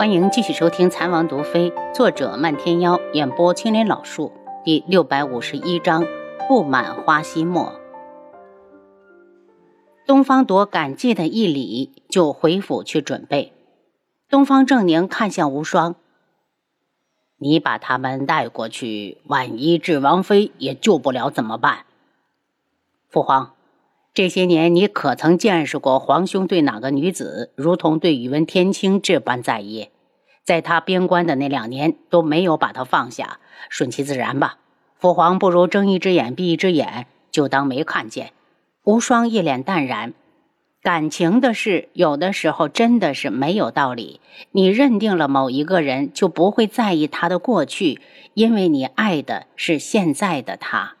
欢迎继续收听《残王毒妃》，作者漫天妖，演播青莲老树，第六百五十一章：不满花希墨。东方朵感激的一礼，就回府去准备。东方正宁看向无双：“你把他们带过去，万一智王妃也救不了怎么办？”父皇，这些年你可曾见识过皇兄对哪个女子如同对宇文天青这般在意？在他边关的那两年都没有把他放下，顺其自然吧。父皇不如睁一只眼闭一只眼，就当没看见。无双一脸淡然，感情的事有的时候真的是没有道理。你认定了某一个人，就不会在意他的过去，因为你爱的是现在的他。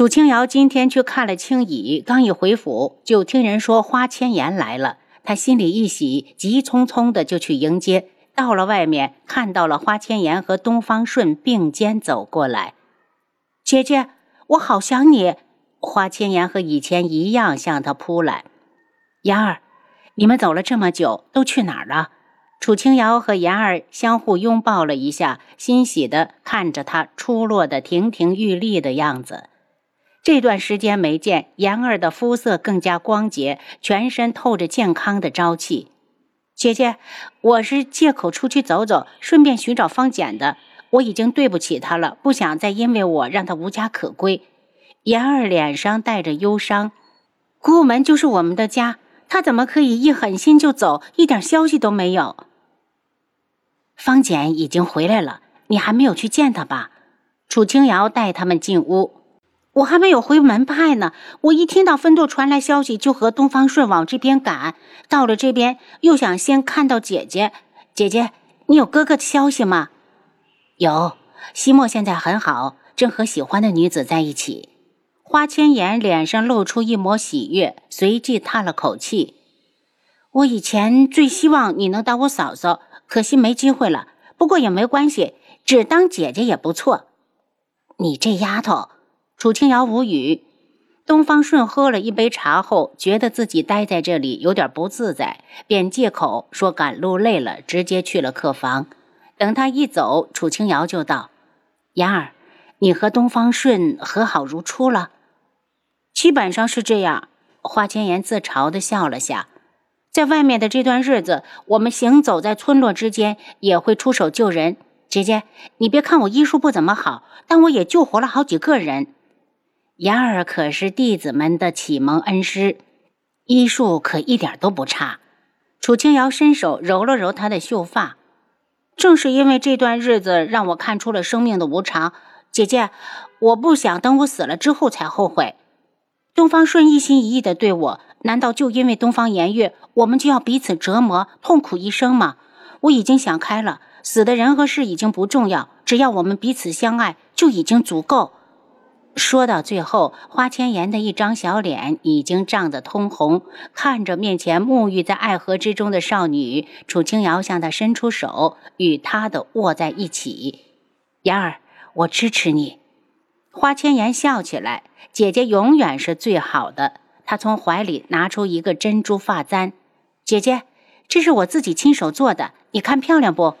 楚清瑶今天去看了青羽，刚一回府，就听人说花千颜来了。他心里一喜，急匆匆的就去迎接。到了外面，看到了花千颜和东方顺并肩走过来。姐姐，我好想你。花千颜和以前一样向他扑来。妍儿，你们走了这么久，都去哪儿了？楚清瑶和妍儿相互拥抱了一下，欣喜的看着他出落的亭亭玉立的样子。这段时间没见，妍儿的肤色更加光洁，全身透着健康的朝气。姐姐，我是借口出去走走，顺便寻找方简的。我已经对不起他了，不想再因为我让他无家可归。妍儿脸上带着忧伤，古武门就是我们的家，他怎么可以一狠心就走，一点消息都没有？方简已经回来了，你还没有去见他吧？楚清瑶带他们进屋。我还没有回门派呢，我一听到分舵传来消息，就和东方顺往这边赶。到了这边，又想先看到姐姐。姐姐，你有哥哥的消息吗？有，西莫现在很好，正和喜欢的女子在一起。花千颜脸上露出一抹喜悦，随即叹了口气：“我以前最希望你能当我嫂嫂，可惜没机会了。不过也没关系，只当姐姐也不错。你这丫头。”楚清瑶无语。东方顺喝了一杯茶后，觉得自己待在这里有点不自在，便借口说赶路累了，直接去了客房。等他一走，楚清瑶就道：“妍儿，你和东方顺和好如初了？”基本上是这样。花千颜自嘲地笑了下。在外面的这段日子，我们行走在村落之间，也会出手救人。姐姐，你别看我医术不怎么好，但我也救活了好几个人。妍儿可是弟子们的启蒙恩师，医术可一点都不差。楚清瑶伸手揉了揉她的秀发，正是因为这段日子让我看出了生命的无常。姐姐，我不想等我死了之后才后悔。东方顺一心一意的对我，难道就因为东方颜月，我们就要彼此折磨，痛苦一生吗？我已经想开了，死的人和事已经不重要，只要我们彼此相爱，就已经足够。说到最后，花千颜的一张小脸已经涨得通红，看着面前沐浴在爱河之中的少女，楚清瑶向她伸出手，与她的握在一起。妍儿，我支持你。花千颜笑起来，姐姐永远是最好的。她从怀里拿出一个珍珠发簪，姐姐，这是我自己亲手做的，你看漂亮不？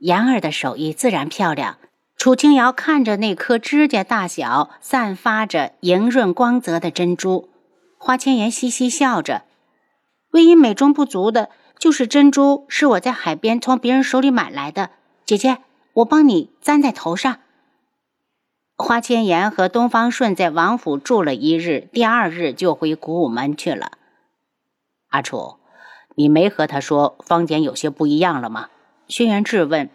妍儿的手艺自然漂亮。楚清瑶看着那颗指甲大小、散发着莹润光泽的珍珠，花千颜嘻嘻笑着。唯一美中不足的就是珍珠是我在海边从别人手里买来的。姐姐，我帮你簪在头上。花千颜和东方顺在王府住了一日，第二日就回古武门去了。阿楚，你没和他说方简有些不一样了吗？轩辕质问。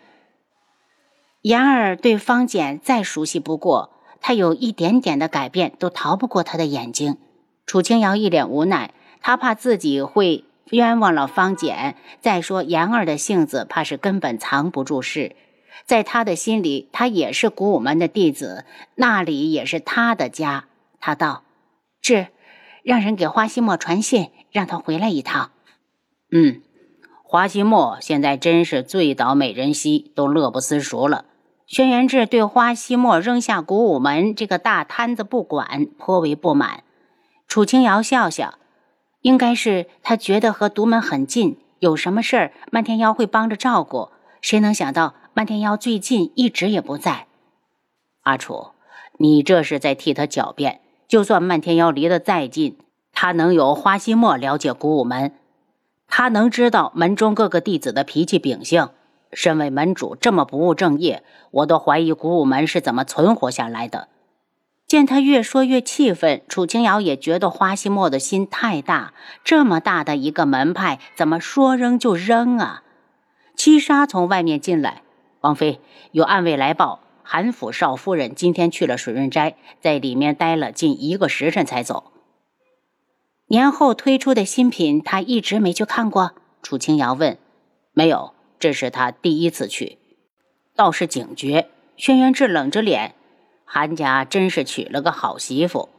言儿对方简再熟悉不过，他有一点点的改变都逃不过他的眼睛。楚清瑶一脸无奈，他怕自己会冤枉了方简。再说言儿的性子，怕是根本藏不住事。在他的心里，他也是古武门的弟子，那里也是他的家。他道：“是，让人给花希墨传信，让他回来一趟。”嗯，花希墨现在真是醉倒美人兮，都乐不思蜀了。轩辕志对花希墨扔下古武门这个大摊子不管，颇为不满。楚清瑶笑笑，应该是他觉得和独门很近，有什么事儿，漫天妖会帮着照顾。谁能想到漫天妖最近一直也不在？阿楚，你这是在替他狡辩。就算漫天妖离得再近，他能有花希墨了解古武门？他能知道门中各个弟子的脾气秉性？身为门主，这么不务正业，我都怀疑古武门是怎么存活下来的。见他越说越气愤，楚清瑶也觉得花希墨的心太大。这么大的一个门派，怎么说扔就扔啊？七杀从外面进来，王妃有暗卫来报，韩府少夫人今天去了水润斋，在里面待了近一个时辰才走。年后推出的新品，他一直没去看过。楚清瑶问：“没有，这是他第一次去，倒是警觉。”轩辕志冷着脸。韩家真是娶了个好媳妇，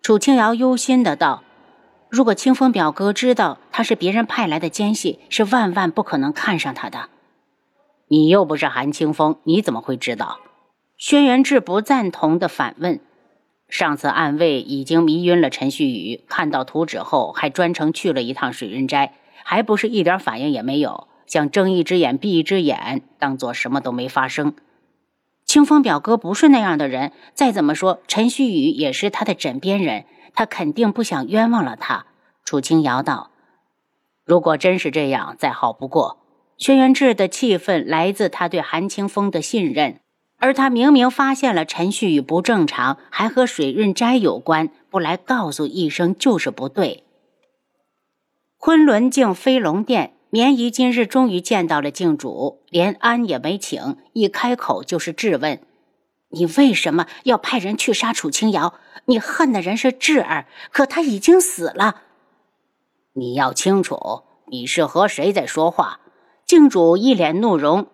楚清瑶忧心的道：“如果清风表哥知道他是别人派来的奸细，是万万不可能看上他的。你又不是韩清风，你怎么会知道？”轩辕志不赞同的反问：“上次暗卫已经迷晕了陈旭宇，看到图纸后还专程去了一趟水云斋，还不是一点反应也没有，想睁一只眼闭一只眼，当做什么都没发生。”清风表哥不是那样的人，再怎么说，陈旭宇也是他的枕边人，他肯定不想冤枉了他。楚清瑶道：“如果真是这样，再好不过。”轩辕志的气愤来自他对韩清风的信任，而他明明发现了陈旭宇不正常，还和水润斋有关，不来告诉一声就是不对。昆仑镜飞龙殿。绵姨今日终于见到了镜主，连安也没请，一开口就是质问：“你为什么要派人去杀楚清瑶？你恨的人是智儿，可他已经死了。你要清楚，你是和谁在说话？”镜主一脸怒容：“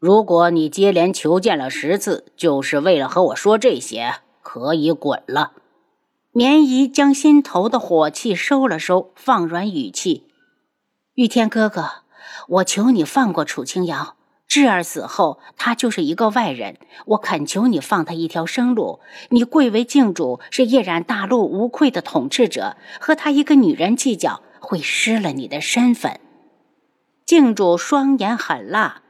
如果你接连求见了十次，就是为了和我说这些，可以滚了。”绵姨将心头的火气收了收，放软语气。玉天哥哥，我求你放过楚清瑶。智儿死后，他就是一个外人，我恳求你放他一条生路。你贵为镜主，是夜染大陆无愧的统治者，和他一个女人计较，会失了你的身份。镜主双眼狠辣，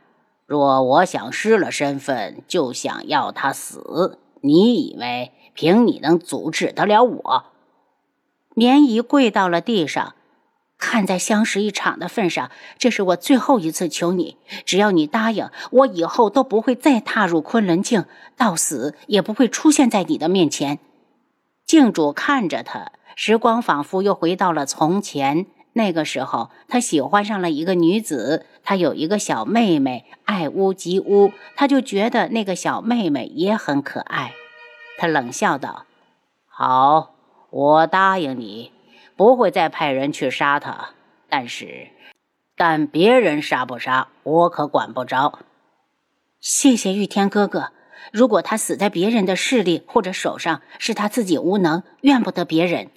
若我想失了身份，就想要他死。你以为凭你能阻止得了我？棉姨跪到了地上。看在相识一场的份上，这是我最后一次求你。只要你答应，我以后都不会再踏入昆仑镜，到死也不会出现在你的面前。镜主看着他，时光仿佛又回到了从前。那个时候，他喜欢上了一个女子，他有一个小妹妹，爱屋及乌，他就觉得那个小妹妹也很可爱。他冷笑道：“好，我答应你。”不会再派人去杀他，但是，但别人杀不杀，我可管不着。谢谢玉天哥哥。如果他死在别人的势力或者手上，是他自己无能，怨不得别人。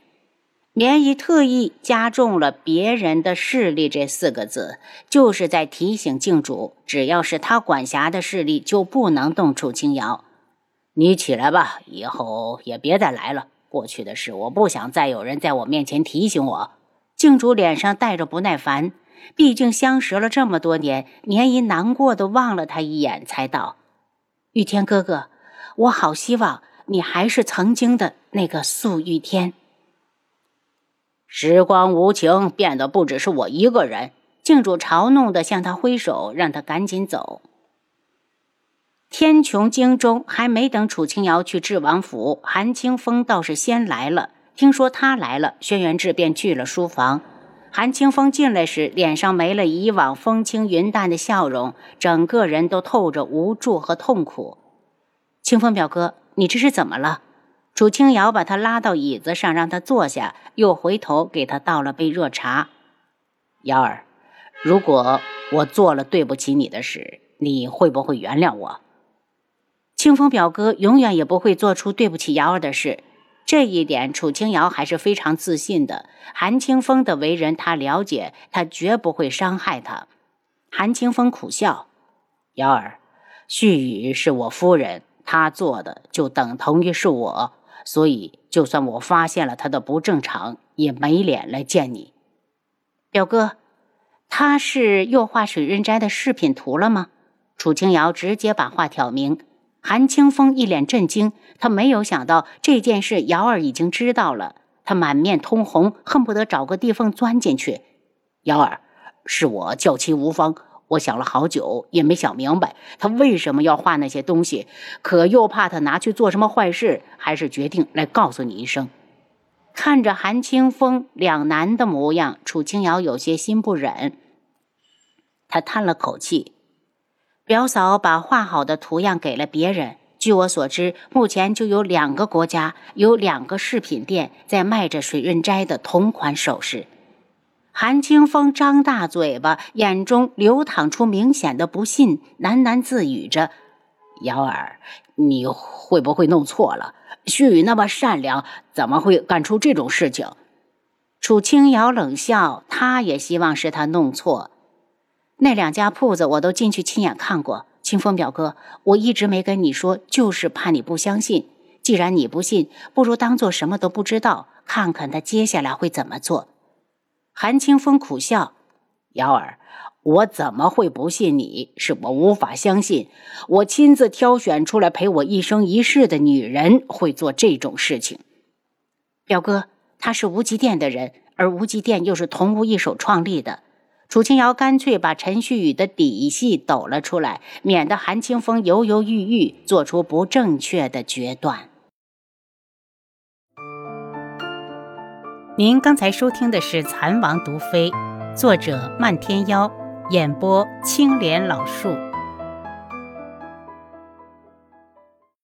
绵姨特意加重了“别人的势力”这四个字，就是在提醒镜主，只要是他管辖的势力，就不能动楚清瑶。你起来吧，以后也别再来了。过去的事，我不想再有人在我面前提醒我。镜主脸上带着不耐烦，毕竟相识了这么多年，年姨难过的望了他一眼，才道：“玉天哥哥，我好希望你还是曾经的那个素玉天。”时光无情，变的不只是我一个人。镜主嘲弄的向他挥手，让他赶紧走。天穹京中还没等楚清瑶去智王府，韩清风倒是先来了。听说他来了，轩辕志便去了书房。韩清风进来时，脸上没了以往风轻云淡的笑容，整个人都透着无助和痛苦。清风表哥，你这是怎么了？楚清瑶把他拉到椅子上，让他坐下，又回头给他倒了杯热茶。瑶儿，如果我做了对不起你的事，你会不会原谅我？清风表哥永远也不会做出对不起瑶儿的事，这一点楚清瑶还是非常自信的。韩清风的为人他了解，他绝不会伤害他。韩清风苦笑：“瑶儿，旭宇是我夫人，他做的就等同于是我，所以就算我发现了他的不正常，也没脸来见你。表哥，他是又画水润斋的饰品图了吗？楚清瑶直接把话挑明。韩清风一脸震惊，他没有想到这件事瑶儿已经知道了，他满面通红，恨不得找个地缝钻进去。瑶儿，是我教妻无方，我想了好久也没想明白他为什么要画那些东西，可又怕他拿去做什么坏事，还是决定来告诉你一声。看着韩清风两难的模样，楚清瑶有些心不忍，他叹了口气。表嫂把画好的图样给了别人。据我所知，目前就有两个国家有两个饰品店在卖着水润斋的同款首饰。韩清风张大嘴巴，眼中流淌出明显的不信，喃喃自语着：“瑶儿，你会不会弄错了？旭宇那么善良，怎么会干出这种事情？”楚清瑶冷笑：“他也希望是他弄错。”那两家铺子我都进去亲眼看过，清风表哥，我一直没跟你说，就是怕你不相信。既然你不信，不如当做什么都不知道，看看他接下来会怎么做。韩清风苦笑：“瑶儿，我怎么会不信你？是我无法相信，我亲自挑选出来陪我一生一世的女人会做这种事情。表哥，他是无极殿的人，而无极殿又是同屋一手创立的。”楚清瑶干脆把陈旭宇的底细抖了出来，免得韩清风犹犹豫豫做出不正确的决断。您刚才收听的是《蚕王毒妃》，作者漫天妖，演播青莲老树。